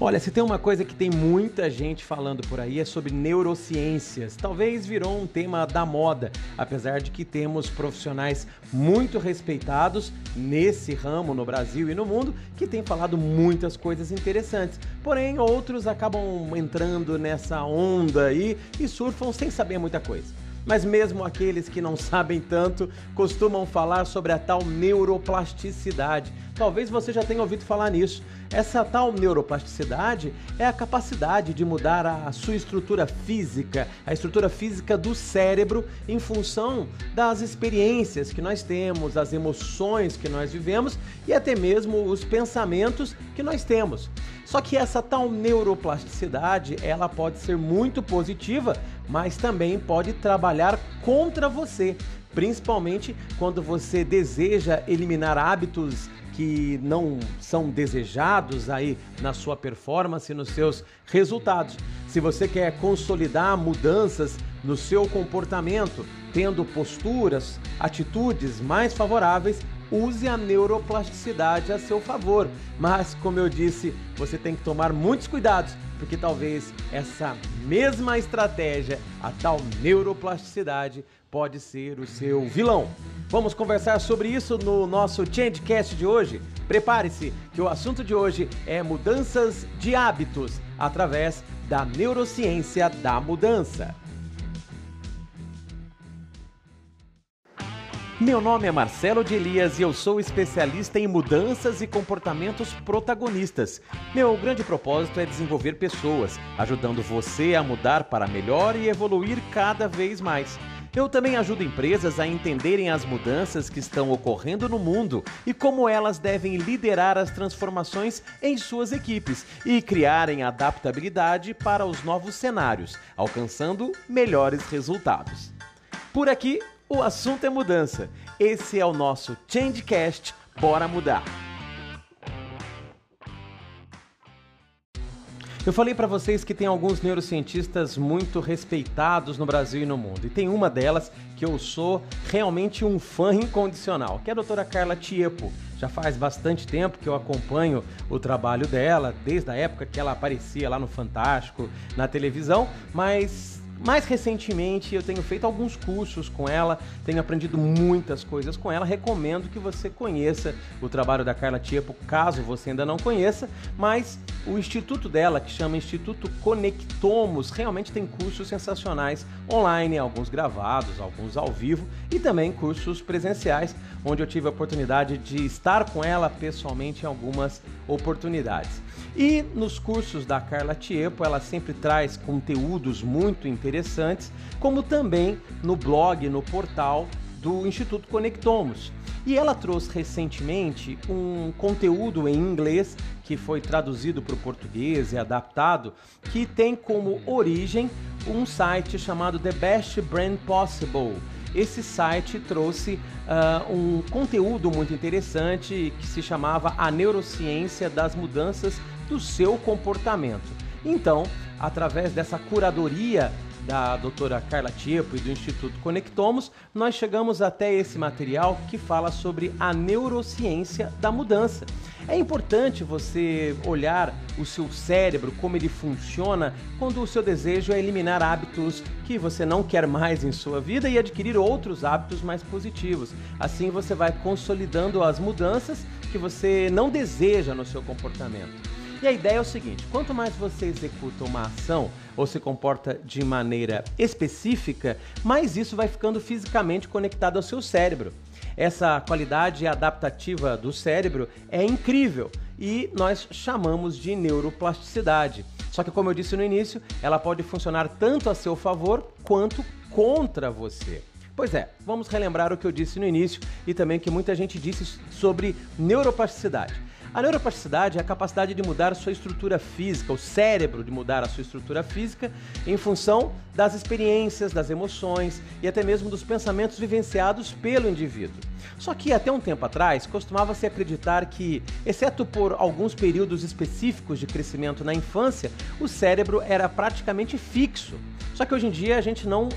Olha, se tem uma coisa que tem muita gente falando por aí é sobre neurociências. Talvez virou um tema da moda, apesar de que temos profissionais muito respeitados nesse ramo no Brasil e no mundo que têm falado muitas coisas interessantes. Porém, outros acabam entrando nessa onda aí e surfam sem saber muita coisa mas mesmo aqueles que não sabem tanto costumam falar sobre a tal neuroplasticidade. Talvez você já tenha ouvido falar nisso. Essa tal neuroplasticidade é a capacidade de mudar a sua estrutura física, a estrutura física do cérebro, em função das experiências que nós temos, das emoções que nós vivemos e até mesmo os pensamentos que nós temos. Só que essa tal neuroplasticidade, ela pode ser muito positiva, mas também pode trabalhar contra você, principalmente quando você deseja eliminar hábitos que não são desejados aí na sua performance, nos seus resultados. Se você quer consolidar mudanças no seu comportamento, tendo posturas, atitudes mais favoráveis, use a neuroplasticidade a seu favor. Mas, como eu disse, você tem que tomar muitos cuidados, porque talvez essa mesma estratégia, a tal neuroplasticidade, pode ser o seu vilão. Vamos conversar sobre isso no nosso Changecast de hoje. Prepare-se, que o assunto de hoje é mudanças de hábitos através da neurociência da mudança. Meu nome é Marcelo de Elias e eu sou especialista em mudanças e comportamentos protagonistas. Meu grande propósito é desenvolver pessoas, ajudando você a mudar para melhor e evoluir cada vez mais. Eu também ajudo empresas a entenderem as mudanças que estão ocorrendo no mundo e como elas devem liderar as transformações em suas equipes e criarem adaptabilidade para os novos cenários, alcançando melhores resultados. Por aqui o assunto é mudança. Esse é o nosso Changecast. Bora mudar. Eu falei para vocês que tem alguns neurocientistas muito respeitados no Brasil e no mundo. E tem uma delas que eu sou realmente um fã incondicional, que é a doutora Carla Tiepo. Já faz bastante tempo que eu acompanho o trabalho dela, desde a época que ela aparecia lá no Fantástico, na televisão, mas mais recentemente eu tenho feito alguns cursos com ela, tenho aprendido muitas coisas com ela. Recomendo que você conheça o trabalho da Carla Tiepo, caso você ainda não conheça, mas o instituto dela, que chama Instituto Conectomos, realmente tem cursos sensacionais online, alguns gravados, alguns ao vivo e também cursos presenciais, onde eu tive a oportunidade de estar com ela pessoalmente em algumas oportunidades. E nos cursos da Carla Tiepo, ela sempre traz conteúdos muito interessantes, como também no blog, no portal do Instituto Conectomos. E ela trouxe recentemente um conteúdo em inglês que foi traduzido para o português e adaptado, que tem como origem um site chamado The Best Brand Possible. Esse site trouxe uh, um conteúdo muito interessante que se chamava A Neurociência das Mudanças do Seu Comportamento. Então, através dessa curadoria da doutora Carla Tiepo e do Instituto Conectomos, nós chegamos até esse material que fala sobre a neurociência da mudança. É importante você olhar o seu cérebro, como ele funciona, quando o seu desejo é eliminar hábitos que você não quer mais em sua vida e adquirir outros hábitos mais positivos. Assim você vai consolidando as mudanças que você não deseja no seu comportamento. E a ideia é o seguinte: quanto mais você executa uma ação ou se comporta de maneira específica, mais isso vai ficando fisicamente conectado ao seu cérebro. Essa qualidade adaptativa do cérebro é incrível e nós chamamos de neuroplasticidade. Só que, como eu disse no início, ela pode funcionar tanto a seu favor quanto contra você. Pois é, vamos relembrar o que eu disse no início e também que muita gente disse sobre neuroplasticidade. A neuroplasticidade é a capacidade de mudar sua estrutura física, o cérebro de mudar a sua estrutura física em função das experiências, das emoções e até mesmo dos pensamentos vivenciados pelo indivíduo. Só que até um tempo atrás costumava-se acreditar que, exceto por alguns períodos específicos de crescimento na infância, o cérebro era praticamente fixo. Só que hoje em dia a gente não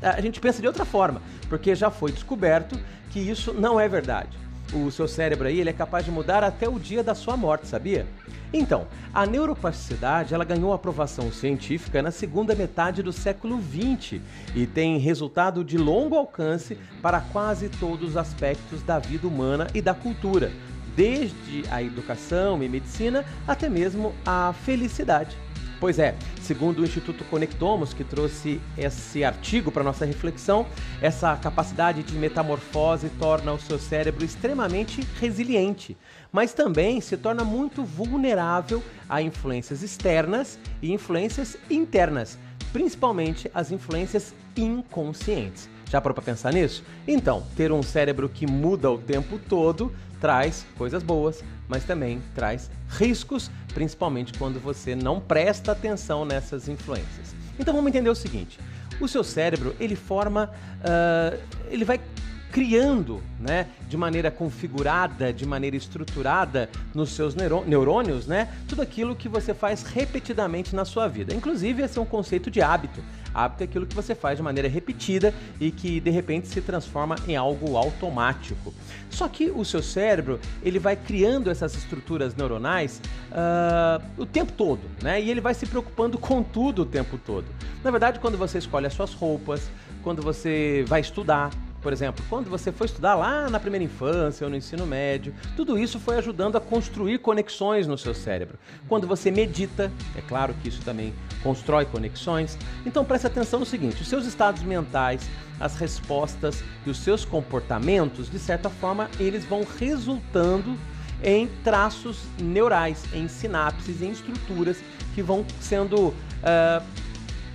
a gente pensa de outra forma, porque já foi descoberto que isso não é verdade. O seu cérebro aí ele é capaz de mudar até o dia da sua morte, sabia? Então, a neuroplasticidade ela ganhou aprovação científica na segunda metade do século XX e tem resultado de longo alcance para quase todos os aspectos da vida humana e da cultura, desde a educação e medicina até mesmo a felicidade. Pois é, segundo o Instituto Conectomos, que trouxe esse artigo para nossa reflexão, essa capacidade de metamorfose torna o seu cérebro extremamente resiliente, mas também se torna muito vulnerável a influências externas e influências internas, principalmente as influências inconscientes. Já parou para pensar nisso? Então, ter um cérebro que muda o tempo todo traz coisas boas, mas também traz riscos, principalmente quando você não presta atenção nessas influências. Então vamos entender o seguinte: o seu cérebro ele forma, uh, ele vai criando, né, de maneira configurada, de maneira estruturada nos seus neurônios, né, tudo aquilo que você faz repetidamente na sua vida. Inclusive, esse é um conceito de hábito. Hábito é aquilo que você faz de maneira repetida e que de repente se transforma em algo automático. Só que o seu cérebro ele vai criando essas estruturas neuronais uh, o tempo todo, né? E ele vai se preocupando com tudo o tempo todo. Na verdade, quando você escolhe as suas roupas, quando você vai estudar, por exemplo, quando você foi estudar lá na primeira infância ou no ensino médio, tudo isso foi ajudando a construir conexões no seu cérebro. Quando você medita, é claro que isso também constrói conexões. Então preste atenção no seguinte: os seus estados mentais, as respostas e os seus comportamentos, de certa forma, eles vão resultando em traços neurais, em sinapses, em estruturas que vão sendo uh,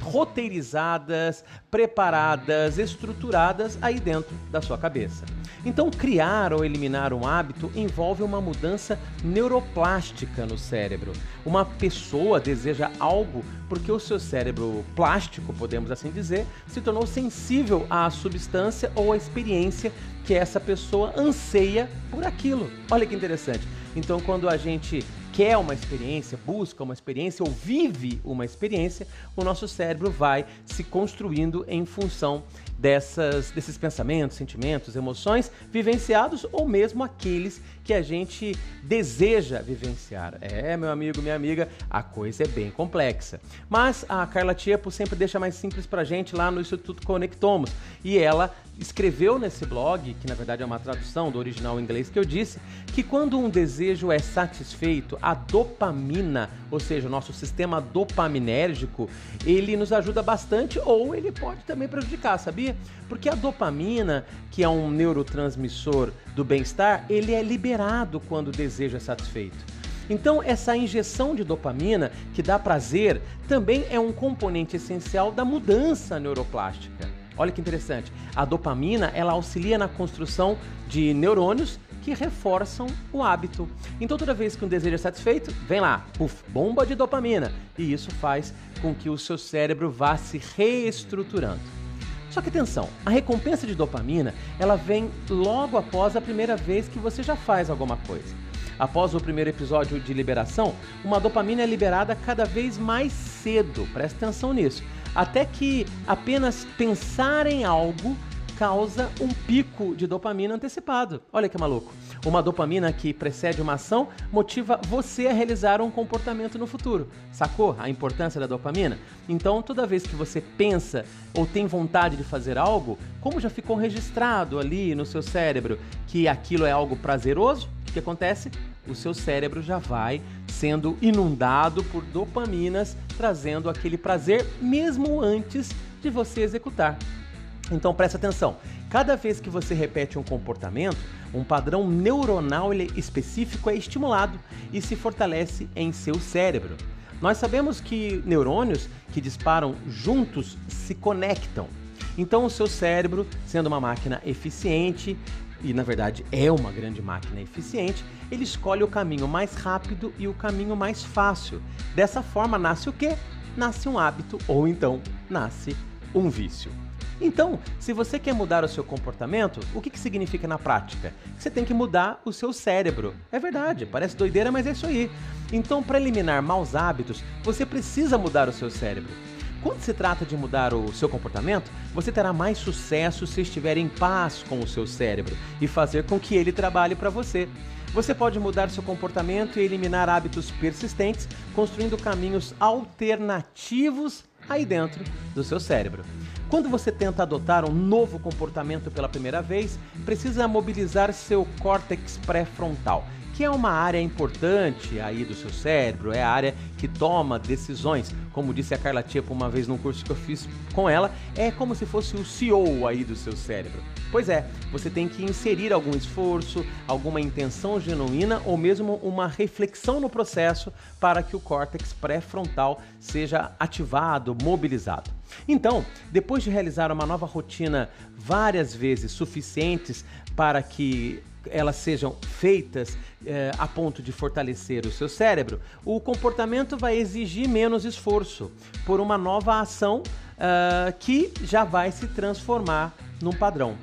roteirizadas, preparadas, estruturadas aí dentro da sua cabeça. Então, criar ou eliminar um hábito envolve uma mudança neuroplástica no cérebro. Uma pessoa deseja algo porque o seu cérebro plástico, podemos assim dizer, se tornou sensível à substância ou à experiência que essa pessoa anseia por aquilo. Olha que interessante. Então, quando a gente quer uma experiência, busca uma experiência ou vive uma experiência, o nosso cérebro vai se construindo em função dessas, desses pensamentos, sentimentos, emoções vivenciados ou mesmo aqueles que a gente deseja vivenciar. É, meu amigo, minha amiga, a coisa é bem complexa. Mas a Carla Tiepo sempre deixa mais simples pra gente lá no Instituto Conectomos. E ela escreveu nesse blog, que na verdade é uma tradução do original inglês que eu disse, que quando um desejo é satisfeito, a dopamina, ou seja, o nosso sistema dopaminérgico, ele nos ajuda bastante ou ele pode também prejudicar, sabia? Porque a dopamina, que é um neurotransmissor do bem-estar, ele é liberado quando o desejo é satisfeito. Então, essa injeção de dopamina, que dá prazer, também é um componente essencial da mudança neuroplástica. Olha que interessante. A dopamina, ela auxilia na construção de neurônios que reforçam o hábito. Então, toda vez que um desejo é satisfeito, vem lá, puf, bomba de dopamina. E isso faz com que o seu cérebro vá se reestruturando. Só que atenção, a recompensa de dopamina, ela vem logo após a primeira vez que você já faz alguma coisa. Após o primeiro episódio de liberação, uma dopamina é liberada cada vez mais cedo, presta atenção nisso, até que apenas pensar em algo causa um pico de dopamina antecipado. Olha que maluco. Uma dopamina que precede uma ação motiva você a realizar um comportamento no futuro. Sacou a importância da dopamina? Então, toda vez que você pensa ou tem vontade de fazer algo, como já ficou registrado ali no seu cérebro que aquilo é algo prazeroso, o que acontece? O seu cérebro já vai sendo inundado por dopaminas, trazendo aquele prazer mesmo antes de você executar. Então preste atenção. Cada vez que você repete um comportamento, um padrão neuronal específico é estimulado e se fortalece em seu cérebro. Nós sabemos que neurônios que disparam juntos se conectam. Então o seu cérebro, sendo uma máquina eficiente, e na verdade é uma grande máquina eficiente, ele escolhe o caminho mais rápido e o caminho mais fácil. Dessa forma nasce o quê? Nasce um hábito ou então nasce um vício. Então, se você quer mudar o seu comportamento, o que, que significa na prática? Você tem que mudar o seu cérebro. É verdade, parece doideira, mas é isso aí. Então, para eliminar maus hábitos, você precisa mudar o seu cérebro. quando se trata de mudar o seu comportamento, você terá mais sucesso se estiver em paz com o seu cérebro e fazer com que ele trabalhe para você. Você pode mudar seu comportamento e eliminar hábitos persistentes, construindo caminhos alternativos aí dentro do seu cérebro. Quando você tenta adotar um novo comportamento pela primeira vez, precisa mobilizar seu córtex pré-frontal, que é uma área importante aí do seu cérebro, é a área que toma decisões. Como disse a Carla Tiepo uma vez num curso que eu fiz com ela, é como se fosse o CEO aí do seu cérebro. Pois é, você tem que inserir algum esforço, alguma intenção genuína ou mesmo uma reflexão no processo para que o córtex pré-frontal seja ativado, mobilizado. Então, depois de realizar uma nova rotina várias vezes suficientes para que elas sejam feitas eh, a ponto de fortalecer o seu cérebro, o comportamento vai exigir menos esforço por uma nova ação uh, que já vai se transformar num padrão.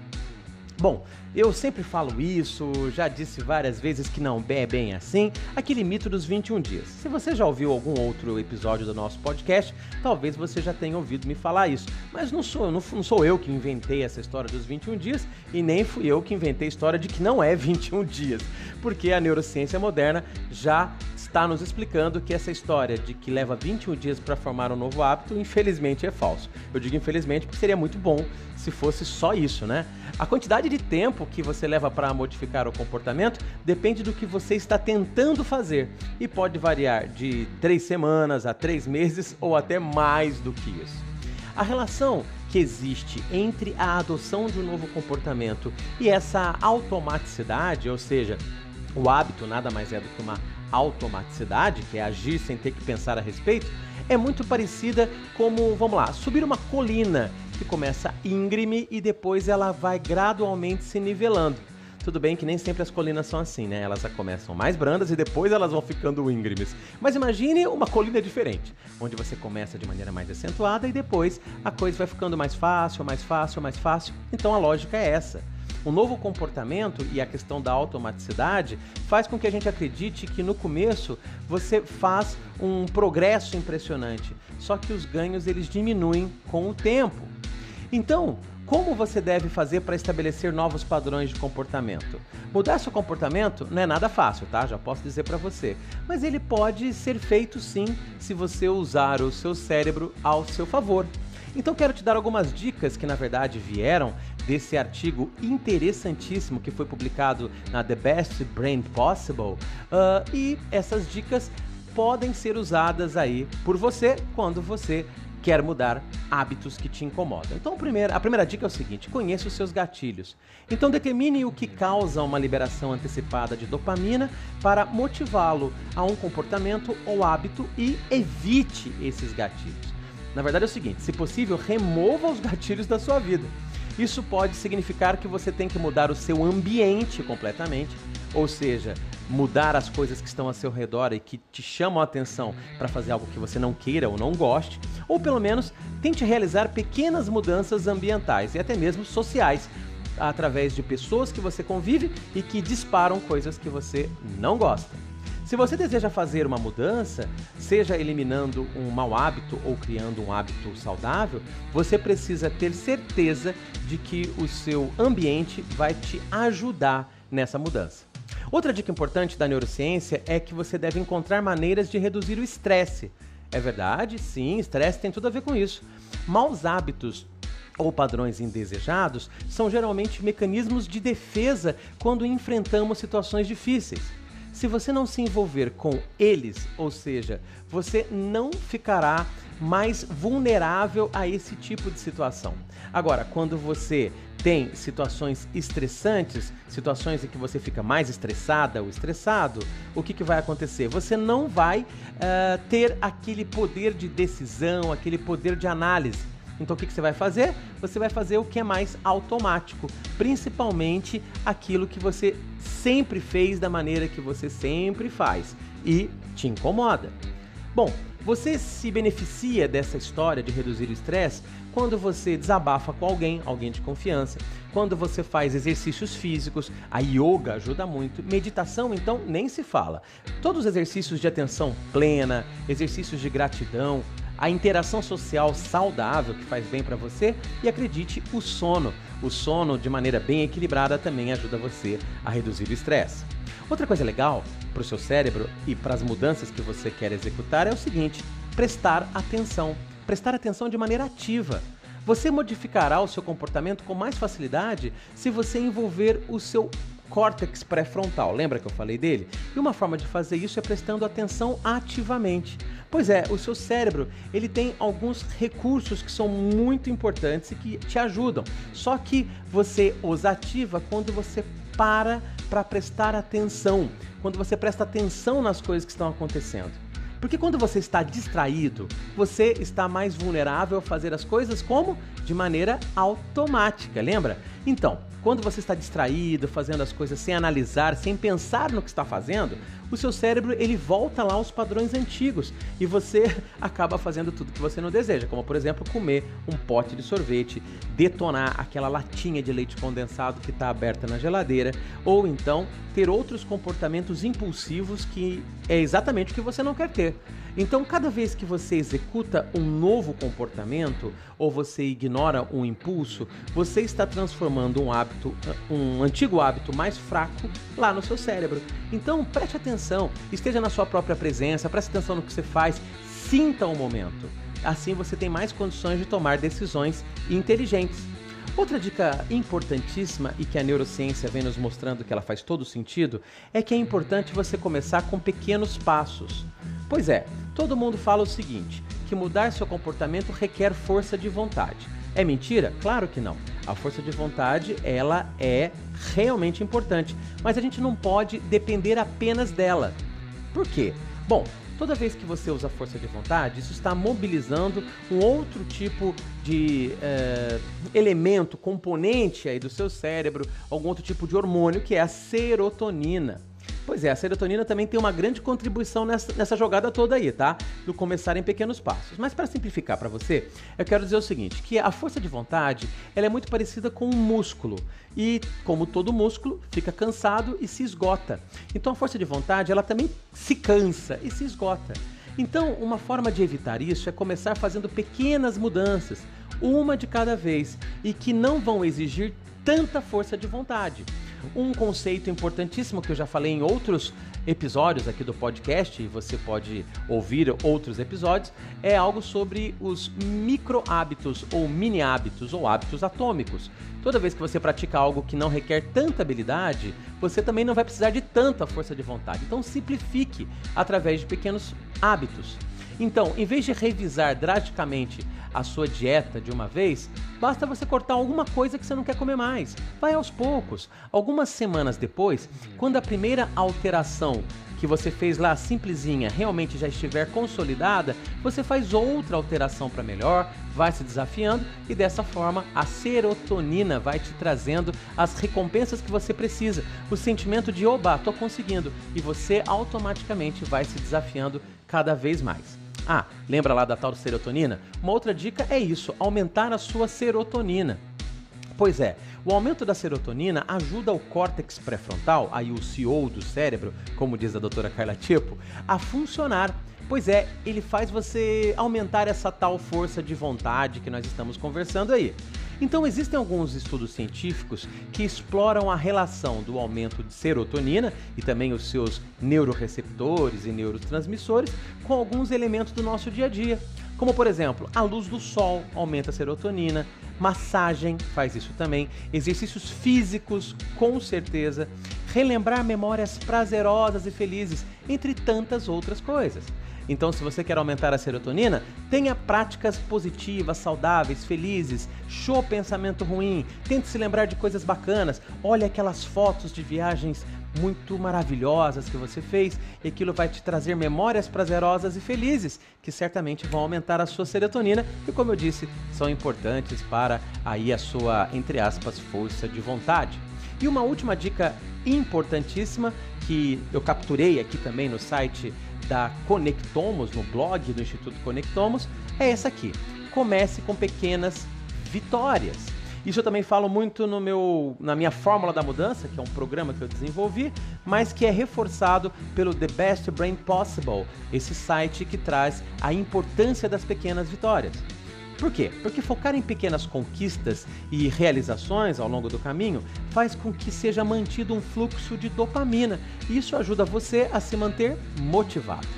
Bom, eu sempre falo isso, já disse várias vezes que não é bem assim, aquele mito dos 21 dias. Se você já ouviu algum outro episódio do nosso podcast, talvez você já tenha ouvido me falar isso. Mas não sou, não, não sou eu que inventei essa história dos 21 dias e nem fui eu que inventei a história de que não é 21 dias, porque a neurociência moderna já está nos explicando que essa história de que leva 21 dias para formar um novo hábito, infelizmente é falso. Eu digo infelizmente porque seria muito bom se fosse só isso, né? A quantidade de tempo que você leva para modificar o comportamento depende do que você está tentando fazer e pode variar de três semanas a três meses ou até mais do que isso. A relação que existe entre a adoção de um novo comportamento e essa automaticidade, ou seja, o hábito nada mais é do que uma automaticidade, que é agir sem ter que pensar a respeito, é muito parecida como, vamos lá, subir uma colina que começa íngreme e depois ela vai gradualmente se nivelando. Tudo bem que nem sempre as colinas são assim, né? Elas começam mais brandas e depois elas vão ficando íngremes. Mas imagine uma colina diferente, onde você começa de maneira mais acentuada e depois a coisa vai ficando mais fácil, mais fácil, mais fácil. Então a lógica é essa. O novo comportamento e a questão da automaticidade faz com que a gente acredite que no começo você faz um progresso impressionante, só que os ganhos eles diminuem com o tempo. Então, como você deve fazer para estabelecer novos padrões de comportamento? Mudar seu comportamento não é nada fácil, tá? Já posso dizer para você. Mas ele pode ser feito sim se você usar o seu cérebro ao seu favor. Então quero te dar algumas dicas que na verdade vieram desse artigo interessantíssimo que foi publicado na The Best Brain Possible. Uh, e essas dicas podem ser usadas aí por você quando você quer mudar hábitos que te incomodam. Então, a primeira, a primeira dica é o seguinte: conheça os seus gatilhos. Então, determine o que causa uma liberação antecipada de dopamina para motivá-lo a um comportamento ou hábito e evite esses gatilhos. Na verdade, é o seguinte: se possível, remova os gatilhos da sua vida. Isso pode significar que você tem que mudar o seu ambiente completamente, ou seja, mudar as coisas que estão ao seu redor e que te chamam a atenção para fazer algo que você não queira ou não goste, ou pelo menos tente realizar pequenas mudanças ambientais e até mesmo sociais através de pessoas que você convive e que disparam coisas que você não gosta. Se você deseja fazer uma mudança, seja eliminando um mau hábito ou criando um hábito saudável, você precisa ter certeza de que o seu ambiente vai te ajudar nessa mudança. Outra dica importante da neurociência é que você deve encontrar maneiras de reduzir o estresse. É verdade? Sim, estresse tem tudo a ver com isso. Maus hábitos ou padrões indesejados são geralmente mecanismos de defesa quando enfrentamos situações difíceis. Se você não se envolver com eles, ou seja, você não ficará mais vulnerável a esse tipo de situação. Agora, quando você tem situações estressantes, situações em que você fica mais estressada ou estressado, o que, que vai acontecer? Você não vai uh, ter aquele poder de decisão, aquele poder de análise. Então o que, que você vai fazer? Você vai fazer o que é mais automático, principalmente aquilo que você sempre fez da maneira que você sempre faz e te incomoda. Bom, você se beneficia dessa história de reduzir o estresse quando você desabafa com alguém, alguém de confiança, quando você faz exercícios físicos, a yoga ajuda muito, meditação então nem se fala. Todos os exercícios de atenção plena, exercícios de gratidão, a interação social saudável que faz bem para você e acredite, o sono. O sono de maneira bem equilibrada também ajuda você a reduzir o estresse. Outra coisa legal para o seu cérebro e para as mudanças que você quer executar é o seguinte: prestar atenção. Prestar atenção de maneira ativa. Você modificará o seu comportamento com mais facilidade se você envolver o seu córtex pré-frontal. Lembra que eu falei dele? E uma forma de fazer isso é prestando atenção ativamente. Pois é, o seu cérebro, ele tem alguns recursos que são muito importantes e que te ajudam. Só que você os ativa quando você para para prestar atenção, quando você presta atenção nas coisas que estão acontecendo. Porque quando você está distraído, você está mais vulnerável a fazer as coisas como? De maneira automática, lembra? Então, quando você está distraído, fazendo as coisas sem analisar, sem pensar no que está fazendo, o seu cérebro ele volta lá aos padrões antigos e você acaba fazendo tudo que você não deseja, como por exemplo comer um pote de sorvete, detonar aquela latinha de leite condensado que está aberta na geladeira, ou então ter outros comportamentos impulsivos que é exatamente o que você não quer ter. Então, cada vez que você executa um novo comportamento ou você ignora um impulso, você está transformando um hábito, um antigo hábito mais fraco lá no seu cérebro. Então, preste atenção, esteja na sua própria presença, preste atenção no que você faz, sinta o momento. Assim você tem mais condições de tomar decisões inteligentes. Outra dica importantíssima e que a neurociência vem nos mostrando que ela faz todo sentido é que é importante você começar com pequenos passos. Pois é, todo mundo fala o seguinte: que mudar seu comportamento requer força de vontade. É mentira? Claro que não. A força de vontade, ela é realmente importante, mas a gente não pode depender apenas dela. Por quê? Bom, toda vez que você usa força de vontade, isso está mobilizando um outro tipo de uh, elemento, componente aí do seu cérebro, algum outro tipo de hormônio que é a serotonina. Pois é, a serotonina também tem uma grande contribuição nessa, nessa jogada toda aí, tá? Do começar em pequenos passos. Mas para simplificar para você, eu quero dizer o seguinte, que a força de vontade, ela é muito parecida com um músculo. E como todo músculo, fica cansado e se esgota. Então a força de vontade, ela também se cansa e se esgota. Então, uma forma de evitar isso é começar fazendo pequenas mudanças, uma de cada vez, e que não vão exigir tanta força de vontade. Um conceito importantíssimo que eu já falei em outros episódios aqui do podcast, e você pode ouvir outros episódios, é algo sobre os micro hábitos ou mini hábitos ou hábitos atômicos. Toda vez que você pratica algo que não requer tanta habilidade, você também não vai precisar de tanta força de vontade. Então simplifique através de pequenos hábitos. Então, em vez de revisar drasticamente a sua dieta de uma vez, basta você cortar alguma coisa que você não quer comer mais. Vai aos poucos. Algumas semanas depois, quando a primeira alteração que você fez lá simplesinha realmente já estiver consolidada, você faz outra alteração para melhor, vai se desafiando e dessa forma a serotonina vai te trazendo as recompensas que você precisa, o sentimento de oba, tô conseguindo e você automaticamente vai se desafiando cada vez mais. Ah, lembra lá da tal serotonina? Uma outra dica é isso, aumentar a sua serotonina. Pois é, o aumento da serotonina ajuda o córtex pré-frontal, aí o CEO do cérebro, como diz a doutora Carla Tipo, a funcionar. Pois é, ele faz você aumentar essa tal força de vontade que nós estamos conversando aí. Então, existem alguns estudos científicos que exploram a relação do aumento de serotonina e também os seus neuroreceptores e neurotransmissores com alguns elementos do nosso dia a dia. Como, por exemplo, a luz do sol aumenta a serotonina, massagem faz isso também, exercícios físicos, com certeza, relembrar memórias prazerosas e felizes, entre tantas outras coisas. Então, se você quer aumentar a serotonina, tenha práticas positivas, saudáveis, felizes, show pensamento ruim, tente se lembrar de coisas bacanas, olhe aquelas fotos de viagens muito maravilhosas que você fez e aquilo vai te trazer memórias prazerosas e felizes que certamente vão aumentar a sua serotonina e como eu disse, são importantes para aí a sua entre aspas força de vontade. E uma última dica importantíssima que eu capturei aqui também no site da Conectomos, no blog do Instituto Conectomos, é essa aqui. Comece com pequenas vitórias. Isso eu também falo muito no meu, na minha Fórmula da Mudança, que é um programa que eu desenvolvi, mas que é reforçado pelo The Best Brain Possible, esse site que traz a importância das pequenas vitórias. Por quê? Porque focar em pequenas conquistas e realizações ao longo do caminho faz com que seja mantido um fluxo de dopamina e isso ajuda você a se manter motivado.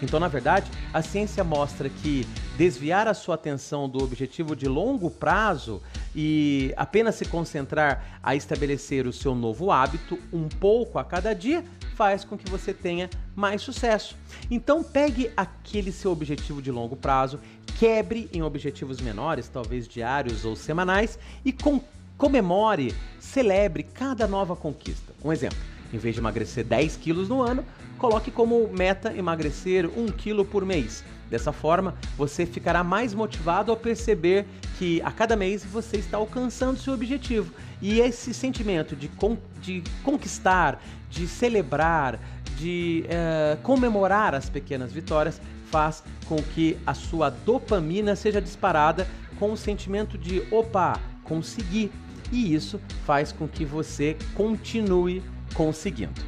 Então, na verdade, a ciência mostra que desviar a sua atenção do objetivo de longo prazo e apenas se concentrar a estabelecer o seu novo hábito um pouco a cada dia faz com que você tenha mais sucesso. Então pegue aquele seu objetivo de longo prazo, quebre em objetivos menores, talvez diários ou semanais, e com comemore, celebre cada nova conquista. Um exemplo: em vez de emagrecer 10 quilos no ano, coloque como meta emagrecer 1 quilo por mês. Dessa forma, você ficará mais motivado ao perceber que a cada mês você está alcançando seu objetivo. E esse sentimento de, con de conquistar, de celebrar, de uh, comemorar as pequenas vitórias faz com que a sua dopamina seja disparada com o sentimento de opa, consegui. E isso faz com que você continue conseguindo.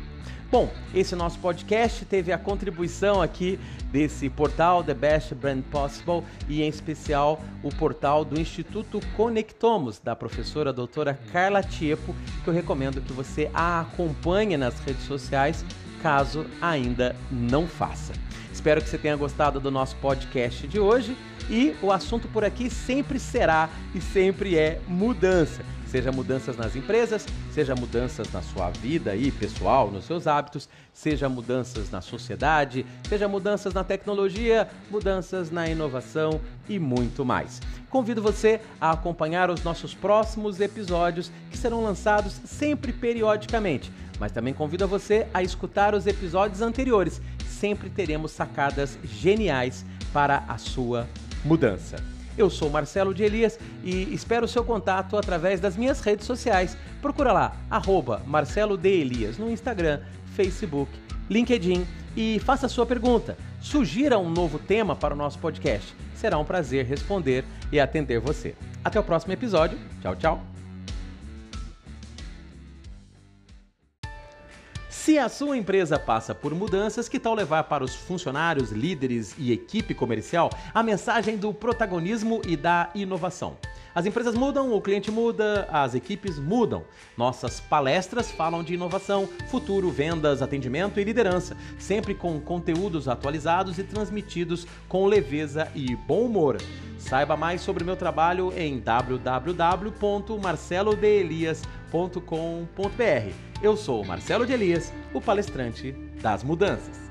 Bom, esse nosso podcast teve a contribuição aqui desse portal The Best Brand Possible e em especial o portal do Instituto Conectomos da professora doutora Carla Tiepo, que eu recomendo que você a acompanhe nas redes sociais, caso ainda não faça. Espero que você tenha gostado do nosso podcast de hoje e o assunto por aqui sempre será e sempre é mudança seja mudanças nas empresas, seja mudanças na sua vida aí, pessoal, nos seus hábitos, seja mudanças na sociedade, seja mudanças na tecnologia, mudanças na inovação e muito mais. Convido você a acompanhar os nossos próximos episódios que serão lançados sempre periodicamente, mas também convido você a escutar os episódios anteriores. Sempre teremos sacadas geniais para a sua mudança. Eu sou Marcelo de Elias e espero o seu contato através das minhas redes sociais. Procura lá, arroba Marcelo de Elias no Instagram, Facebook, LinkedIn e faça a sua pergunta. Sugira um novo tema para o nosso podcast. Será um prazer responder e atender você. Até o próximo episódio. Tchau, tchau. Se a sua empresa passa por mudanças, que tal levar para os funcionários, líderes e equipe comercial a mensagem do protagonismo e da inovação? As empresas mudam, o cliente muda, as equipes mudam. Nossas palestras falam de inovação, futuro, vendas, atendimento e liderança, sempre com conteúdos atualizados e transmitidos com leveza e bom humor. Saiba mais sobre o meu trabalho em www.marcelodeelias.com.br. Eu sou Marcelo de Elias, o palestrante das mudanças.